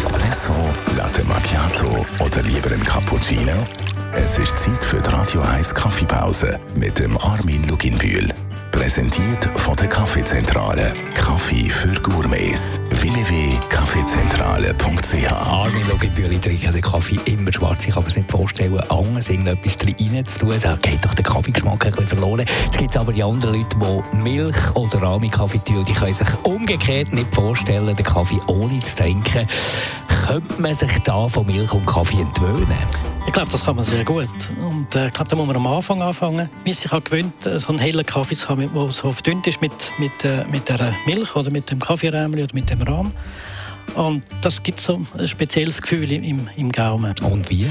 Espresso, Latte Macchiato oder lieber ein Cappuccino? Es ist Zeit für die Radio 1 Kaffeepause mit dem Armin Luginbühl. Präsentiert von der Kaffeezentrale. Kaffee für Gourmets. www.kaffeezentrale.ch Armin Luginbühl, ich trinke den Kaffee immer schwarz. Ich kann mir nicht vorstellen, anders irgendetwas rein zu tun. Da geht doch der Kaffeegeschmack ein bisschen verloren. Jetzt gibt es aber die anderen Leute, die Milch oder Rami-Kaffee tun. Die können sich umgekehrt nicht vorstellen, den Kaffee ohne zu trinken. Könnte man sich da von Milch und Kaffee entwöhnen? Ich glaube, das kann man sehr gut. Und äh, ich glaube, da muss man am Anfang anfangen. Wie sich halt gewöhnt, äh, so einen hellen Kaffee zu haben, der so verdünnt ist mit, mit, äh, mit der Milch oder mit dem Kaffeerämli oder mit dem Rahm. Und das gibt so ein spezielles Gefühl im, im Gaumen. Und wie?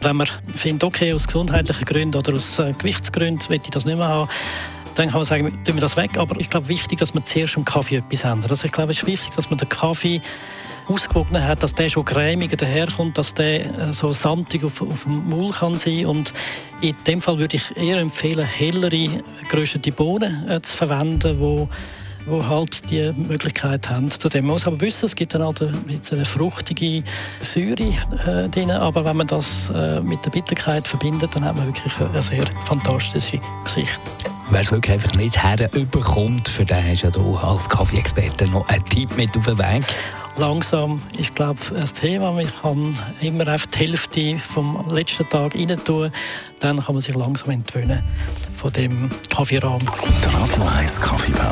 Wenn man findet, okay, aus gesundheitlichen Gründen oder aus äh, Gewichtsgründen will ich das nicht mehr haben, dann kann man sagen, tun wir das weg. Aber ich glaube, wichtig, dass man zuerst im Kaffee etwas ändert. Also ich glaube, es ist wichtig, dass man den Kaffee ausgewogen hat, dass der schon cremiger daherkommt, dass der äh, so samtig auf, auf dem Maul kann sein und in dem Fall würde ich eher empfehlen, hellere, geröstete Bohnen äh, zu verwenden, wo wo halt die Möglichkeit haben. Zudem muss man aber wissen, es gibt dann halt eine fruchtige Säure äh, drin, aber wenn man das äh, mit der Bitterkeit verbindet, dann hat man wirklich ein sehr fantastisches Gesicht. Wer es wirklich einfach nicht herüberkommt, für den hast du ja du als Kaffee-Experte noch einen Tipp mit auf den Weg langsam ist glaube ein Thema. Man kann immer auf die Hälfte vom letzten Tag rein tun. Dann kann man sich langsam entwöhnen von dem Kaffeeraum. Die Radio 1